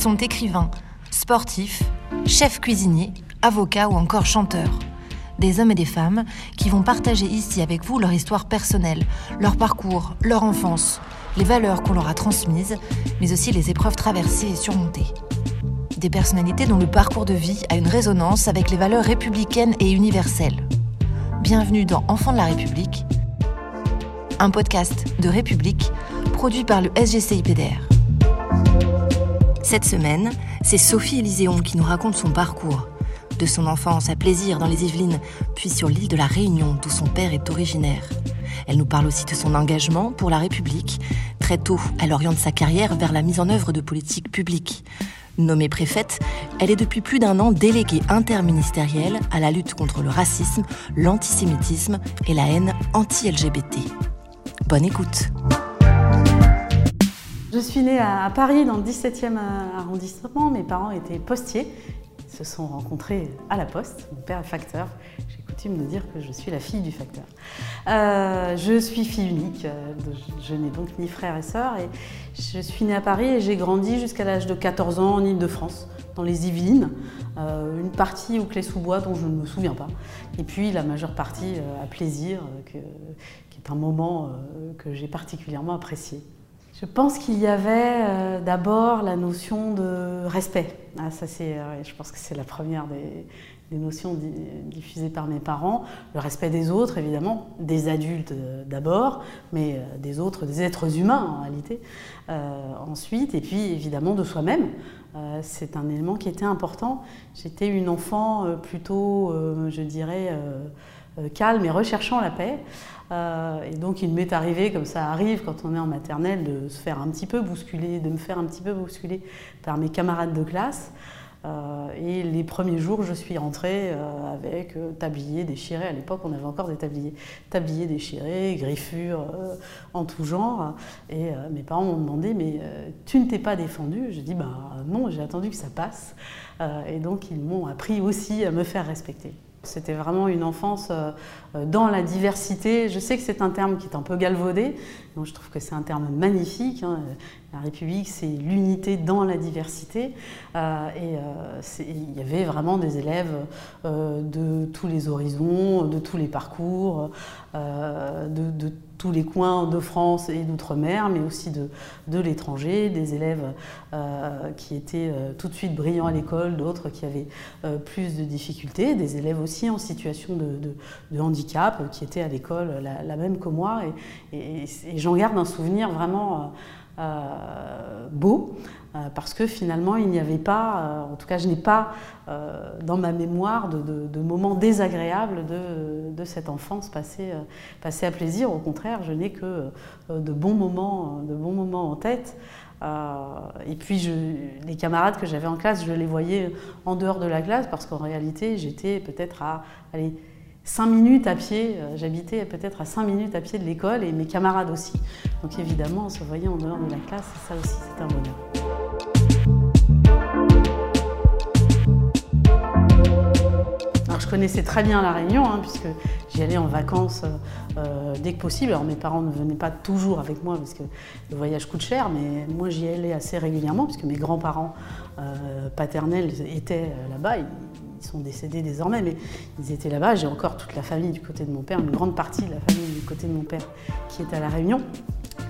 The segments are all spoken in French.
sont écrivains, sportifs, chefs cuisiniers, avocats ou encore chanteurs. Des hommes et des femmes qui vont partager ici avec vous leur histoire personnelle, leur parcours, leur enfance, les valeurs qu'on leur a transmises, mais aussi les épreuves traversées et surmontées. Des personnalités dont le parcours de vie a une résonance avec les valeurs républicaines et universelles. Bienvenue dans Enfants de la République, un podcast de République produit par le SGCIPDR. Cette semaine, c'est Sophie Élyséon qui nous raconte son parcours, de son enfance à plaisir dans les Yvelines, puis sur l'île de la Réunion d'où son père est originaire. Elle nous parle aussi de son engagement pour la République. Très tôt, elle oriente sa carrière vers la mise en œuvre de politiques publiques. Nommée préfète, elle est depuis plus d'un an déléguée interministérielle à la lutte contre le racisme, l'antisémitisme et la haine anti-LGBT. Bonne écoute. Je suis née à Paris, dans le 17e arrondissement. Mes parents étaient postiers. Ils se sont rencontrés à la poste. Mon père est facteur. J'ai coutume de dire que je suis la fille du facteur. Euh, je suis fille unique. Je n'ai donc ni frère et sœur. Je suis née à Paris et j'ai grandi jusqu'à l'âge de 14 ans en Ile-de-France, dans les Yvelines. Euh, une partie au Clé-sous-Bois dont je ne me souviens pas. Et puis la majeure partie euh, à Plaisir, qui est un moment que j'ai particulièrement apprécié. Je pense qu'il y avait euh, d'abord la notion de respect. Ah, ça, euh, je pense que c'est la première des, notions diffusées par mes parents. Le respect des autres, évidemment, des adultes euh, d'abord, mais des autres, des êtres humains en réalité. ensuite, et puis évidemment de soi-même. c'est un élément qui était important. J'étais une enfant plutôt, je dirais, calme et recherchant la paix. Euh, et donc il m'est arrivé, comme ça arrive quand on est en maternelle, de se faire un petit peu bousculer, de me faire un petit peu bousculer par mes camarades de classe. Euh, et les premiers jours, je suis rentrée euh, avec tablier déchiré. À l'époque, on avait encore des tabliers, tabliers déchirés, griffures en tout genre. Et mes parents m'ont demandé Mais tu ne t'es pas défendue? J'ai dit Bah non, j'ai attendu que ça passe. et donc, ils m'ont appris aussi à me faire respecter. C'était vraiment une enfance euh, euh, dans la diversité. Je sais que c'est un terme qui est un peu galvaudé, donc je trouve que c'est un terme magnifique. Hein. La République, c'est l'unité dans la diversité. Euh, et il y avait vraiment des élèves de tous les horizons, de tous les parcours, de, de tous les coins de France et d'outre-mer, mais aussi de, de l'étranger, des élèves euh, qui étaient euh, tout de suite brillants à l'école, d'autres qui avaient euh, plus de difficultés, des élèves aussi en situation de, de, handicap qui étaient à l'école la, même que moi. Et, et j'en garde un souvenir vraiment beau. Euh, parce que finalement, il n'y avait pas, euh, en tout cas, je n'ai pas euh, dans ma mémoire de, moments désagréables de, cette enfance passée, à plaisir. Au contraire, je n'ai que de, bons moments, de bons moments en tête. et puis, les camarades que j'avais en classe, je les voyais en dehors de la classe parce qu'en réalité, j'étais peut-être à aller 5 minutes à pied, j'habitais peut-être à 5 minutes à pied de l'école et mes camarades aussi. Donc évidemment, on se voyait en dehors de la classe et ça aussi, c'était un bonheur. Je connaissais très bien La Réunion, hein, puisque j'y allais en vacances euh, dès que possible. Alors mes parents ne venaient pas toujours avec moi, parce que le voyage coûte cher, mais moi j'y allais assez régulièrement, puisque mes grands-parents euh, paternels étaient euh, là-bas. Sont décédés désormais, mais ils étaient là-bas. J'ai encore toute la famille du côté de mon père, une grande partie de la famille du côté de mon père qui est à La Réunion.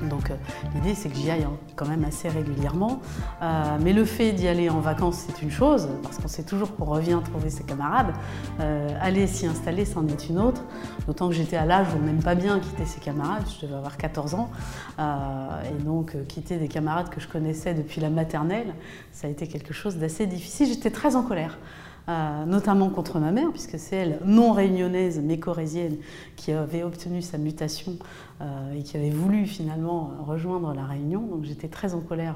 Donc euh, l'idée c'est que j'y aille hein, quand même assez régulièrement. Euh, mais le fait d'y aller en vacances c'est une chose, parce qu'on sait toujours qu'on revient trouver ses camarades. Euh, aller s'y installer c'en est une autre. D'autant que j'étais à l'âge où on n'aime pas bien quitter ses camarades, je devais avoir 14 ans. et donc quitter des camarades que je connaissais depuis la maternelle, ça a été quelque chose d'assez difficile. J'étais très en colère. Euh, notamment contre ma mère, puisque c'est elle, non réunionnaise mais corésienne, qui avait obtenu sa mutation euh, et qui avait voulu finalement rejoindre la Réunion. Donc j'étais très en colère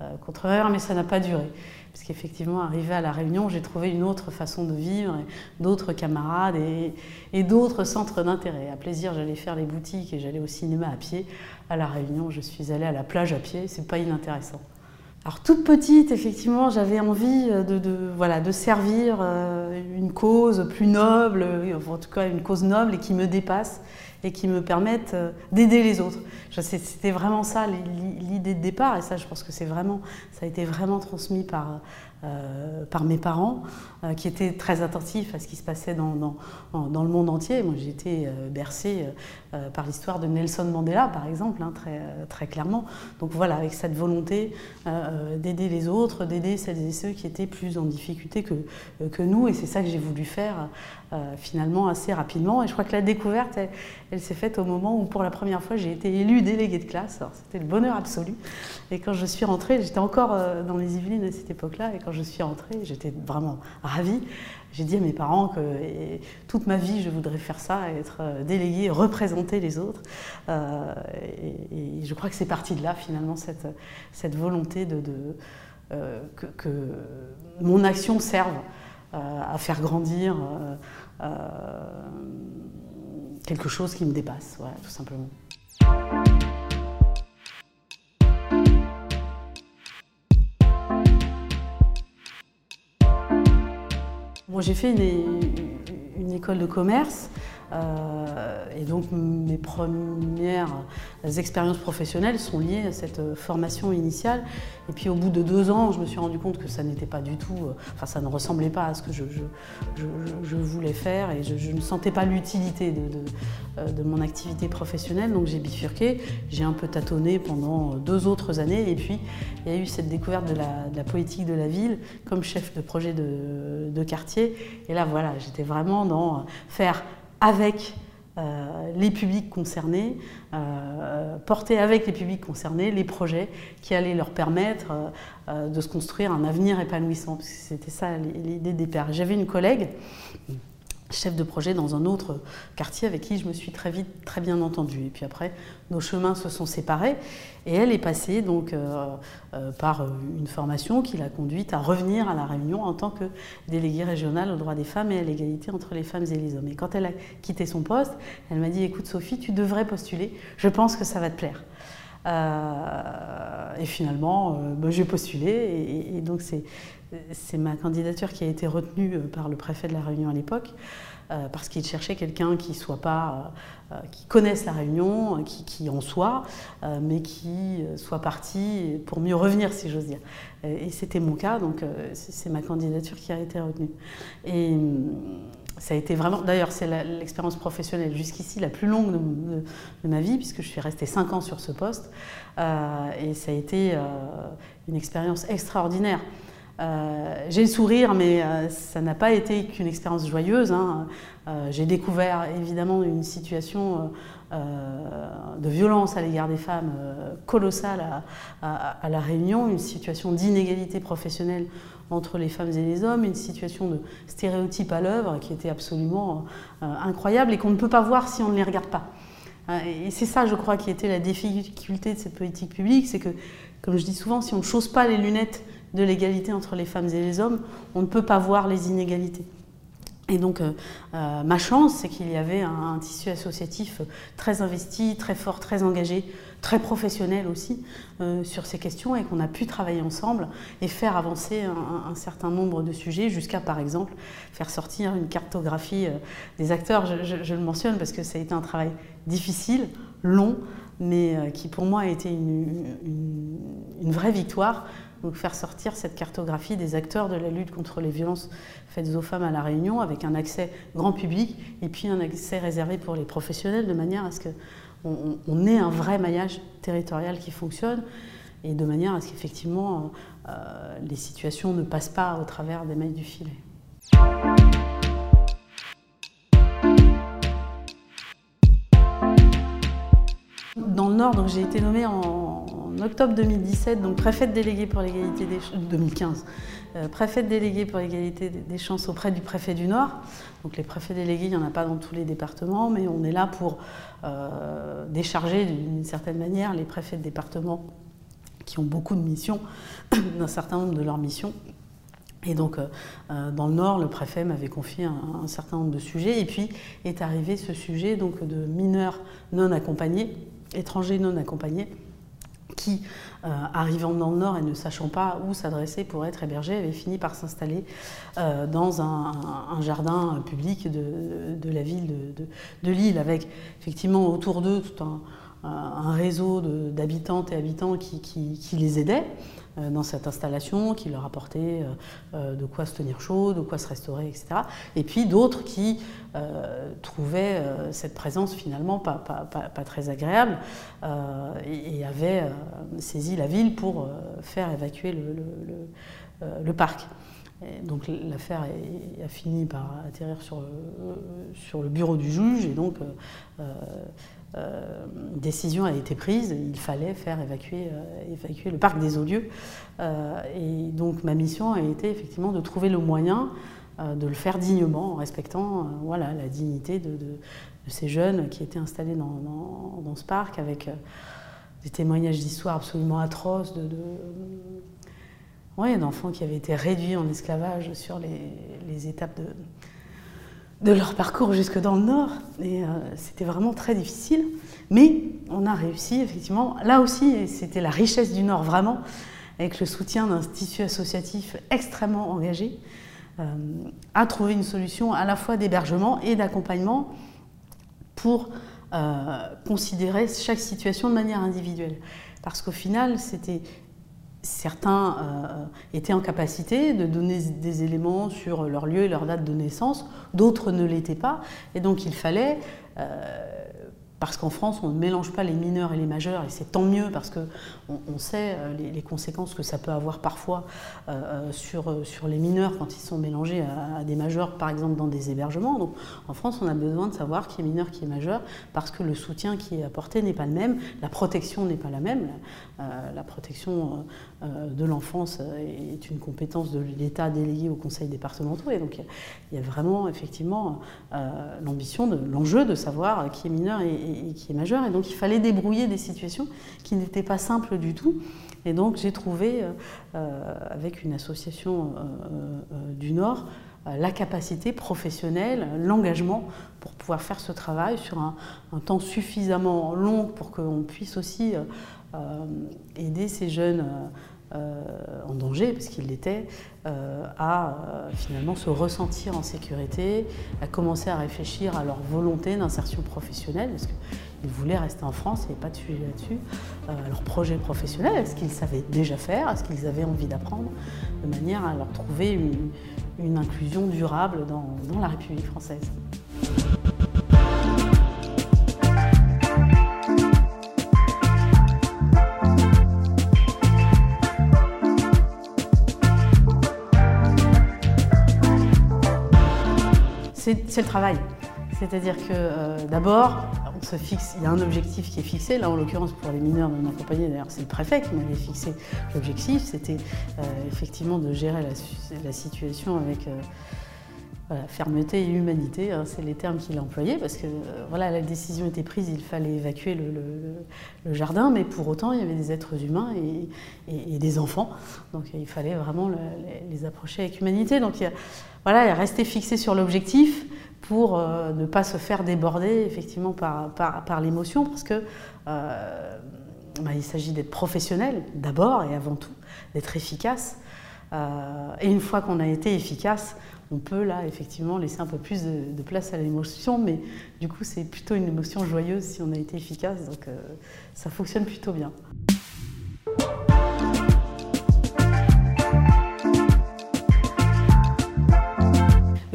euh, contre elle, mais ça n'a pas duré. Puisqu'effectivement, arrivé à la Réunion, j'ai trouvé une autre façon de vivre, d'autres camarades et, et d'autres centres d'intérêt. À plaisir, j'allais faire les boutiques et j'allais au cinéma à pied. À la Réunion, je suis allée à la plage à pied, c'est pas inintéressant. Alors toute petite, effectivement, j'avais envie de, voilà, de servir euh, une cause plus noble, en tout cas une cause noble et qui me dépasse et qui me permette euh, d'aider les autres. C'était vraiment ça l'idée de départ et ça, je pense que c'est vraiment, ça a été vraiment transmis par, euh, par mes parents, euh, qui étaient très attentifs à ce qui se passait dans, dans, le monde entier. Moi, j'ai été euh, bercée par l'histoire de Nelson Mandela, par exemple, hein, très, très clairement. Donc voilà, avec cette volonté d'aider les autres, d'aider celles et ceux qui étaient plus en difficulté que, que nous. Et c'est ça que j'ai voulu faire finalement assez rapidement. Et je crois que la découverte, elle, elle s'est faite au moment où, pour la première fois, j'ai été élue déléguée de classe. C'était le bonheur absolu. Et quand je suis rentrée, j'étais encore dans les Yvelines à cette époque-là. Et quand je suis rentrée, j'étais vraiment ravie. J'ai dit à mes parents que toute ma vie, je voudrais faire ça, être euh, déléguée, représenter les autres. Euh, et, je crois que c'est parti de là, finalement, cette, volonté euh, que, mon action serve à faire grandir quelque chose qui me dépasse, tout simplement. J'ai fait une, école de commerce et donc mes premières expériences professionnelles sont liées à cette formation initiale. Et puis au bout de deux ans, je me suis rendu compte que ça n'était pas du tout, euh, enfin ça ne ressemblait pas à ce que je, voulais faire et je, ne sentais pas l'utilité de, euh, mon activité professionnelle. Donc j'ai bifurqué, j'ai un peu tâtonné pendant deux autres années et puis il y a eu cette découverte de la politique de la ville comme chef de projet de, quartier. Et là voilà, j'étais vraiment dans faire avec euh, les publics concernés, euh, porter avec les publics concernés les projets qui allaient leur permettre euh, de se construire un avenir épanouissant. C'était ça l'idée des pères. J'avais une collègue chef de projet dans un autre quartier avec qui je me suis très vite très bien entendue. Et puis après, nos chemins se sont séparés et elle est passée donc euh, euh, par une formation qui l'a conduite à revenir à la Réunion en tant que déléguée régionale aux droits des femmes et à l'égalité entre les femmes et les hommes. Et quand elle a quitté son poste, elle m'a dit "Écoute Sophie, tu devrais postuler. Je pense que ça va te plaire." Euh, et finalement, bah, j'ai postulé et, donc c'est ma candidature qui a été retenue euh, par le préfet de la Réunion à l'époque, euh, parce qu'il cherchait quelqu'un qui soit pas, euh, qui connaisse la Réunion, qui, en soit, mais qui soit parti pour mieux revenir, si j'ose dire. Et c'était mon cas, donc c'est ma candidature qui a été retenue. Et d'ailleurs, c'est l'expérience professionnelle jusqu'ici la plus longue de, ma vie, puisque je suis restée cinq ans sur ce poste, et ça a été une expérience extraordinaire. Euh, j'ai le sourire, mais euh, ça n'a pas été qu'une expérience joyeuse. Hein. Euh, j'ai découvert évidemment une situation de violence à l'égard des femmes colossale à, La Réunion, une situation d'inégalité professionnelle entre les femmes et les hommes, une situation de stéréotypes à l'œuvre qui était absolument incroyable et qu'on ne peut pas voir si on ne les regarde pas. Et c'est ça, je crois, qui était la difficulté de cette politique publique, c'est que, comme je dis souvent, si on ne chausse pas les lunettes de l'égalité entre les femmes et les hommes, on ne peut pas voir les inégalités. Et donc, euh, euh, ma chance, c'est qu'il y avait un, tissu associatif très investi, très fort, très engagé, très professionnel aussi euh, sur ces questions et qu'on a pu travailler ensemble et faire avancer un, certain nombre de sujets jusqu'à, par exemple, faire sortir une cartographie des acteurs. Je, le mentionne parce que ça a été un travail difficile, long, mais qui pour moi a été une, une vraie victoire donc faire sortir cette cartographie des acteurs de la lutte contre les violences faites aux femmes à La Réunion avec un accès grand public et puis un accès réservé pour les professionnels de manière à ce qu'on on ait un vrai maillage territorial qui fonctionne et de manière à ce qu'effectivement euh, les situations ne passent pas au travers des mailles du filet. Dans le Nord, j'ai été nommée en, octobre 2017, donc préfète déléguée pour l'égalité des 2015, euh, préfète déléguée pour l'égalité des chances auprès du préfet du Nord. Donc les préfets délégués, il n'y en a pas dans tous les départements, mais on est là pour euh, décharger d'une certaine manière les préfets de département qui ont beaucoup de missions, d'un certain nombre de leurs missions. Et donc, euh, dans le Nord, le préfet m'avait confié un, certain nombre de sujets. Et puis est arrivé ce sujet donc, de mineurs non accompagnés étrangers non accompagnés qui, euh, arrivant dans le nord et ne sachant pas où s'adresser pour être hébergé, avait fini par s'installer euh, dans un, jardin public de, la ville de, Lille, avec effectivement autour d'eux tout un, réseau d'habitantes et habitants qui les aidaient. Euh, dans cette installation, qui leur apportait euh, euh, de quoi se tenir chaud, de quoi se restaurer, etc. Et puis d'autres qui trouvaient cette présence finalement pas, très agréable et, avaient saisi la ville pour faire évacuer le, le, parc. donc l'affaire a fini par atterrir sur, sur le bureau du juge et donc euh, décision a été prise, il fallait faire évacuer, euh, évacuer le parc des Eaux-Lieux. Euh, et donc ma mission a été effectivement de trouver le moyen de le faire dignement, en respectant voilà, la dignité de, ces jeunes qui étaient installés dans, dans, ce parc avec des témoignages d'histoires absolument atroces de, d'enfants qui avaient été réduits en esclavage sur les, les étapes de, de leur parcours jusque dans le nord. Et euh, c'était vraiment très difficile. Mais on a réussi, effectivement. Là aussi, c'était la richesse du Nord, vraiment, avec le soutien d'un tissu associatif extrêmement engagé, euh, à trouver une solution à la fois d'hébergement et d'accompagnement pour euh, considérer chaque situation de manière individuelle. Parce qu'au final, c'était Certains euh, étaient en capacité de donner des éléments sur leur lieu et leur date de naissance, d'autres ne l'étaient pas. Et donc il fallait euh, parce qu'en France, on ne mélange pas les mineurs et les majeurs, et c'est tant mieux parce qu'on on sait euh, les, conséquences que ça peut avoir parfois euh, euh, sur, sur les mineurs quand ils sont mélangés à, des majeurs, par exemple dans des hébergements. Donc en France, on a besoin de savoir qui est mineur, qui est majeur, parce que le soutien qui est apporté n'est pas le même, la protection n'est pas la même. La protection de l'enfance est une compétence de l'État déléguée aux conseils départementaux, et donc il y a vraiment effectivement l'ambition, l'enjeu de savoir qui est mineur et qui est majeur. Et donc il fallait débrouiller des situations qui n'étaient pas simples du tout. Et donc j'ai trouvé, euh, euh, avec une association euh, du Nord, la capacité professionnelle, l'engagement pour pouvoir faire ce travail sur un, temps suffisamment long pour qu'on puisse aussi aider ces jeunes en danger, parce qu'ils l'étaient, à finalement se ressentir en sécurité, à commencer à réfléchir à leur volonté d'insertion professionnelle, parce que ils voulaient rester en France, il n'y avait pas de sujet là-dessus. Euh, leur projet professionnel, est-ce qu'ils savaient déjà faire, est-ce qu'ils avaient envie d'apprendre, de manière à leur trouver une, inclusion durable dans la République française. C'est le travail. C'est-à-dire que euh, d'abord, on se fixe, il y a un objectif qui est fixé. Là, en l'occurrence, pour les mineurs non accompagnés, d'ailleurs, c'est le préfet qui m'avait fixé l'objectif. C'était euh, effectivement de gérer la, situation avec euh, fermeté et humanité. Hein, c'est les termes qu'il a employés parce que voilà, la décision était prise, il fallait évacuer le, jardin, mais pour autant, il y avait des êtres humains et, des enfants. Donc, il fallait vraiment les, approcher avec humanité. Donc, il, voilà, il fixé sur l'objectif pour euh, ne pas se faire déborder effectivement par, par, l'émotion, parce que euh, bah, il s'agit d'être professionnel d'abord et avant tout, d'être efficace. Euh, et une fois qu'on a été efficace, on peut là effectivement laisser un peu plus de, place à l'émotion, mais du coup c'est plutôt une émotion joyeuse si on a été efficace, donc ça fonctionne plutôt bien.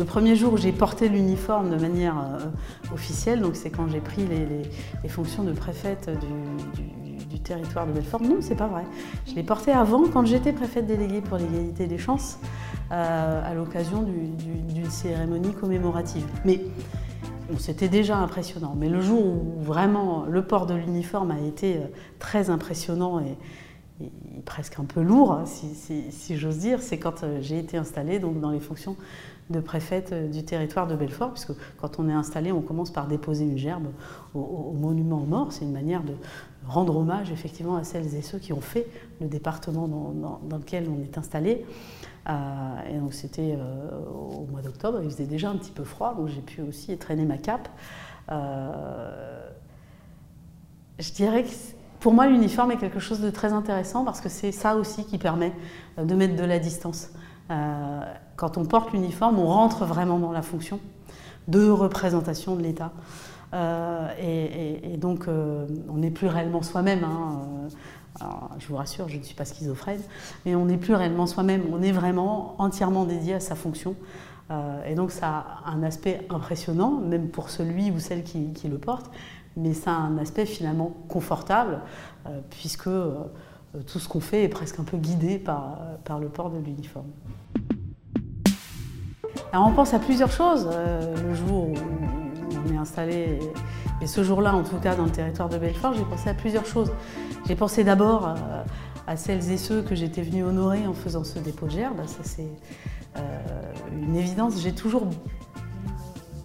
Premier jour où j'ai porté l'uniforme de manière euh, officielle, donc c'est quand j'ai pris les, fonctions de préfète du, territoire de Belfort. Non, c'est pas vrai. Je l'ai porté avant, quand j'étais préfète déléguée pour l'égalité des chances, euh, à l'occasion d'une cérémonie commémorative. Mais c'était déjà impressionnant. Mais le jour où vraiment le port de l'uniforme a été euh, très impressionnant et, presque un peu lourd, hein, si, j'ose dire, c'est quand j'ai été installée donc, dans les fonctions de préfète euh, du territoire de Belfort, puisque quand on est installé, on commence par déposer une gerbe au, monument aux morts. C'est une manière de rendre hommage effectivement à celles et ceux qui ont fait le département dans, lequel on est installé. Euh, et donc c'était euh, au mois d'octobre, il faisait déjà un petit peu froid, donc j'ai pu aussi traîner ma cape. je dirais que pour moi, l'uniforme est quelque chose de très intéressant parce que c'est ça aussi qui permet de mettre de la distance. quand on porte l'uniforme, on rentre vraiment dans la fonction de représentation de l'État. et, donc, on n'est plus réellement soi-même. Hein, je vous rassure, je ne suis pas schizophrène, mais on n'est plus réellement soi-même, on est vraiment entièrement dédié à sa fonction. Euh, et donc ça a un aspect impressionnant, même pour celui ou celle qui, le porte, mais ça a un aspect finalement confortable, euh, puisque euh, tout ce qu'on fait est presque un peu guidé par, par le port de l'uniforme. Alors on pense à plusieurs choses le jour où on est installé, et ce jour-là en tout cas dans le territoire de Belfort, j'ai pensé à plusieurs choses. J'ai pensé d'abord à celles et ceux que j'étais venue honorer en faisant ce dépôt de gerbe, ça c'est euh, une évidence. J'ai toujours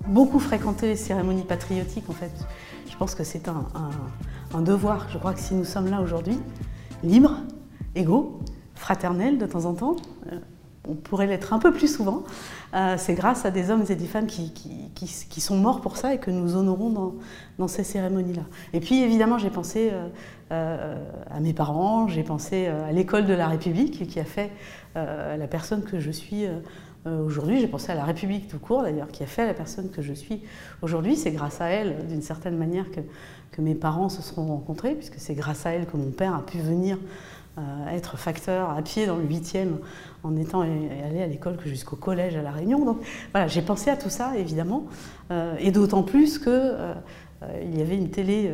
beaucoup fréquenté les cérémonies patriotiques en fait. Je pense que c'est un, devoir. Je crois que si nous sommes là aujourd'hui, libres, égaux, fraternels de temps en temps, euh, on pourrait l'être un peu plus souvent, euh, c'est grâce à des hommes et des femmes qui, sont morts pour ça et que nous honorons dans, ces cérémonies-là. Et puis évidemment, j'ai pensé à mes parents, j'ai pensé à l'école de la République qui a fait euh, la personne que je suis euh, euh, aujourd'hui. J'ai pensé à la République tout court d'ailleurs, qui a fait la personne que je suis aujourd'hui. C'est grâce à elle, d'une certaine manière, que, mes parents se sont rencontrés, puisque c'est grâce à elle que mon père a pu venir être facteur à pied dans le 8e en étant allé à l'école que jusqu'au collège à La Réunion. Donc voilà, j'ai pensé à tout ça évidemment, et d'autant plus que il y avait une télé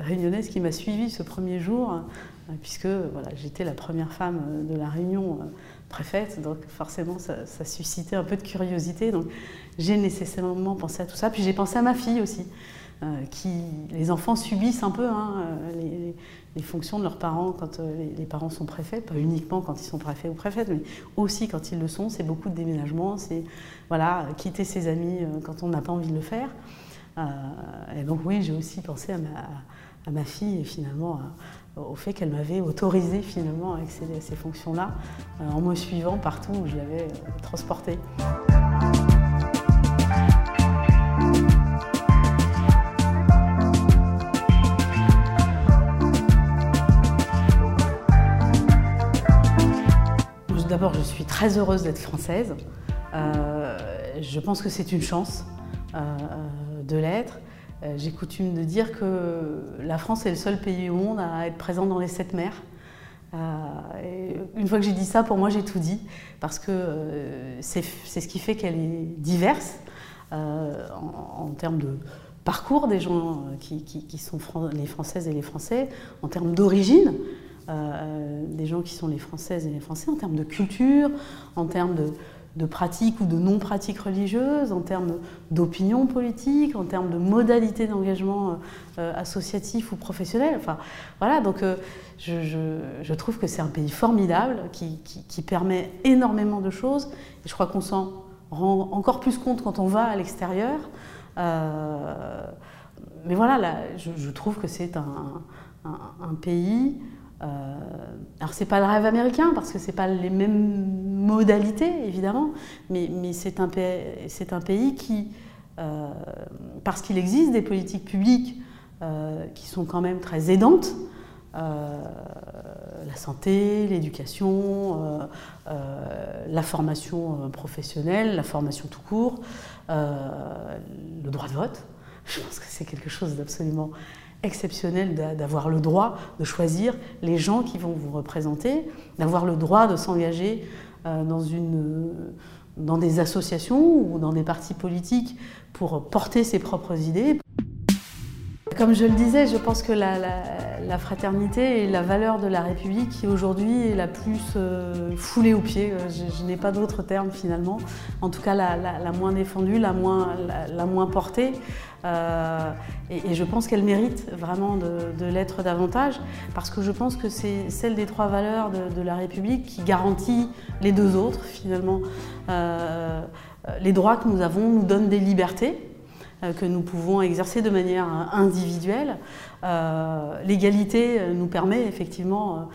réunionnaise qui m'a suivi ce premier jour puisque voilà, j'étais la première femme de la Réunion euh, préfète, donc forcément ça, suscitait un peu de curiosité. Donc j'ai nécessairement pensé à tout ça. Puis j'ai pensé à ma fille aussi, euh, qui les enfants subissent un peu hein, euh, les, fonctions de leurs parents quand les, parents sont préfets, pas uniquement quand ils sont préfets ou préfètes, mais aussi quand ils le sont. C'est beaucoup de déménagements, c'est voilà quitter ses amis quand on n'a pas envie de le faire. et donc oui, j'ai aussi pensé à ma, à ma fille et finalement au fait qu'elle m'avait autorisé finalement à accéder à ces fonctions-là euh, en me suivant partout où je l'avais euh, transportée. D'abord, je suis très heureuse d'être française. Euh, je pense que c'est une chance de l'être. Euh, j'ai coutume de dire que la France est le seul pays au monde à être présent dans les sept mers. Euh, une fois que j'ai dit ça, pour moi, j'ai tout dit, parce que euh, c'est ce qui fait qu'elle est diverse en, termes de parcours des gens qui, sont les Françaises et les Français, en termes d'origine, des gens qui sont les Françaises et les Français, en termes de culture, en termes de, de pratiques ou de non-pratiques religieuses, en termes d'opinion politique, en termes de modalités d'engagement euh, euh, associatif ou professionnel. Enfin, voilà, donc euh, je, trouve que c'est un pays formidable qui, permet énormément de choses. Et je crois qu'on s'en rend encore plus compte quand on va à l'extérieur. mais voilà, là, je, trouve que c'est un, pays euh, alors c'est pas le rêve américain parce que c'est pas les mêmes modalités évidemment, mais, c'est un, un, pays qui, euh, parce qu'il existe des politiques publiques euh, qui sont quand même très aidantes, la santé, l'éducation, la formation professionnelle, la formation tout court, le droit de vote. Je pense que c'est quelque chose d'absolument exceptionnel d'avoir le droit de choisir les gens qui vont vous représenter, d'avoir le droit de s'engager euh, dans, une, dans des associations ou dans des partis politiques pour porter ses propres idées. Comme je le disais, je pense que la, fraternité est la valeur de la République qui aujourd'hui est la plus euh, foulée aux pieds. Euh, je, n'ai pas d'autre terme finalement. En tout cas, la, moins défendue, la moins, portée. Euh, et, je pense qu'elle mérite vraiment de, l'être davantage parce que je pense que c'est celle des trois valeurs de, la République qui garantit les deux autres finalement. les droits que nous avons nous donnent des libertés que nous pouvons exercer de manière individuelle. Euh, l'égalité euh, nous permet effectivement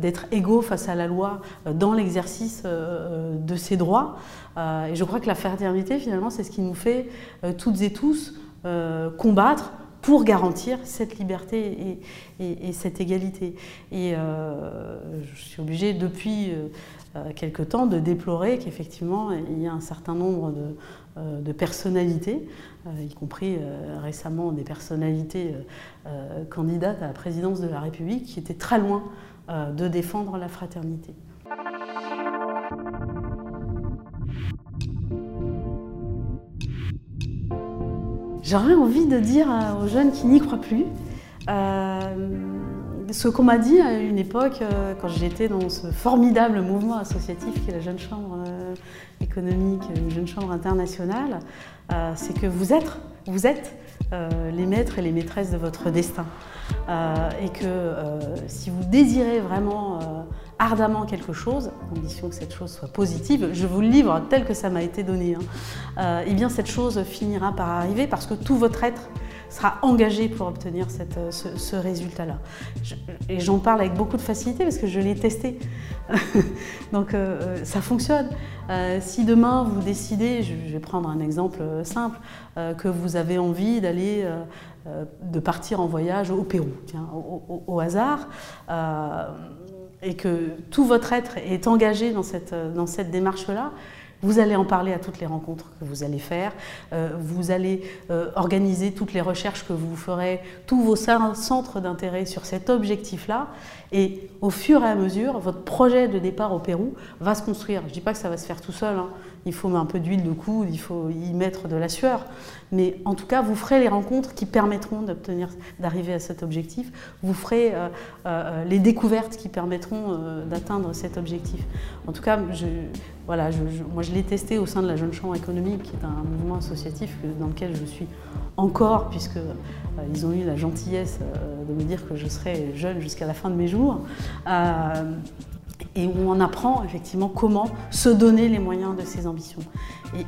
d'être égaux face à la loi dans l'exercice de ces droits. et je crois que la fraternité, finalement, c'est ce qui nous fait toutes et tous combattre pour garantir cette liberté et, cette égalité. Et je suis obligée depuis quelque temps de déplorer qu'effectivement il y a un certain nombre de, personnalités, y compris récemment des personnalités candidates à la présidence de la République, qui étaient très loin de défendre la fraternité. J'aurais envie de dire aux jeunes qui n'y croient plus euh, ce qu'on m'a dit à une époque, euh, quand j'étais dans ce formidable mouvement associatif qui est la Jeune Chambre euh, économique, la Jeune Chambre internationale, c'est que vous êtes, vous êtes les maîtres et les maîtresses de votre destin. et que si vous désirez vraiment ardemment quelque chose, à condition que cette chose soit positive, je vous le livre tel que ça m'a été donné, hein, euh, eh bien cette chose finira par arriver parce que tout votre être sera engagé pour obtenir euh, ce, résultat-là. et j'en parle avec beaucoup de facilité parce que je l'ai testé. Donc euh, ça fonctionne. si demain vous décidez, je, vais prendre un exemple simple, que vous avez envie d'aller, de partir en voyage au Pérou, tiens, au, au hasard, et que tout votre être est engagé dans cette, dans cette démarche-là, vous allez en parler à toutes les rencontres que vous allez faire, euh, vous allez euh, organiser toutes les recherches que vous ferez, tous vos centres d'intérêt sur cet objectif-là, et au fur et à mesure, votre projet de départ au Pérou va se construire. Je ne dis pas que ça va se faire tout seul, hein. Il faut un peu d'huile de coude, il faut y mettre de la sueur, mais en tout cas, vous ferez les rencontres qui permettront d'obtenir, d'arriver à cet objectif, vous ferez euh, les découvertes qui permettront d'atteindre cet objectif. En tout cas, voilà, moi je l'ai testé au sein de la Jeune Chambre économique, qui est un mouvement associatif dans lequel je suis encore, puisqu'ils euh, ont eu la gentillesse euh, de me dire que je serai jeune jusqu'à la fin de mes jours. Et où on apprend effectivement comment se donner les moyens de ses ambitions.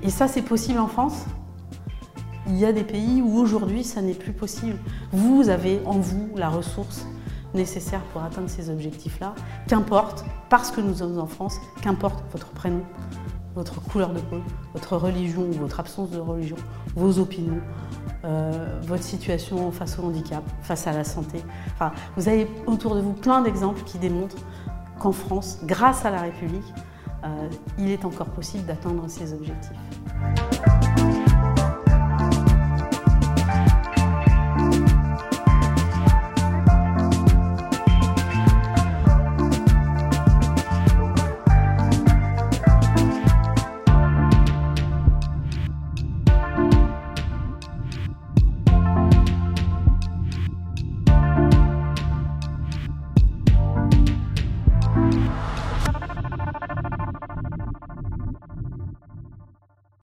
Et, ça, c'est possible en France? Il y a des pays où aujourd'hui, ça n'est plus possible. Vous avez en vous la ressource nécessaires pour atteindre ces objectifs-là. Qu'importe, parce que nous sommes en France, qu'importe votre prénom, votre couleur de peau, votre religion ou votre absence de religion, vos opinions, euh, votre situation face au handicap, face à la santé. Enfin, vous avez autour de vous plein d'exemples qui démontrent qu'en France, grâce à la République, euh, il est encore possible d'atteindre ces objectifs.